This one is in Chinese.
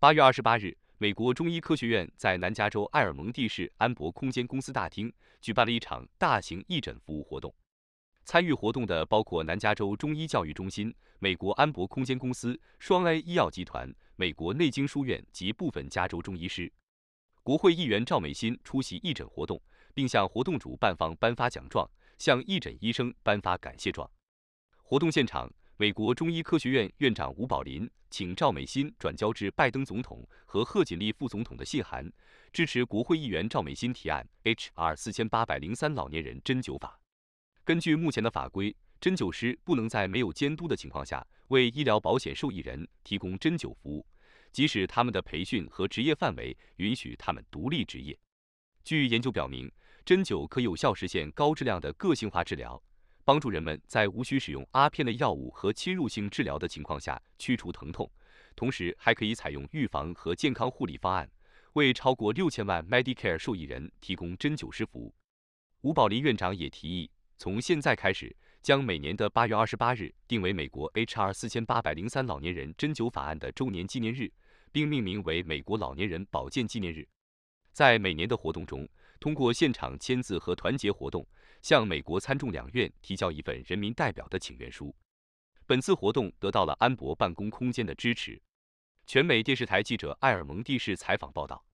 八月二十八日，美国中医科学院在南加州埃尔蒙蒂市安博空间公司大厅举办了一场大型义诊服务活动。参与活动的包括南加州中医教育中心、美国安博空间公司、双 A 医药集团、美国内经书院及部分加州中医师。国会议员赵美心出席义诊活动，并向活动主办方颁发奖状，向义诊医生颁发感谢状。活动现场，美国中医科学院院长吴宝林请赵美心转交至拜登总统和贺锦丽副总统的信函，支持国会议员赵美心提案 H.R. 四千八百零三老年人针灸法。根据目前的法规，针灸师不能在没有监督的情况下为医疗保险受益人提供针灸服务，即使他们的培训和职业范围允许他们独立执业。据研究表明，针灸可有效实现高质量的个性化治疗，帮助人们在无需使用阿片的药物和侵入性治疗的情况下去除疼痛，同时还可以采用预防和健康护理方案，为超过六千万 Medicare 受益人提供针灸师服务。吴宝林院长也提议。从现在开始，将每年的八月二十八日定为美国 H.R. 四千八百零三老年人针灸法案的周年纪念日，并命名为美国老年人保健纪念日。在每年的活动中，通过现场签字和团结活动，向美国参众两院提交一份人民代表的请愿书。本次活动得到了安博办公空间的支持。全美电视台记者艾尔蒙蒂市采访报道。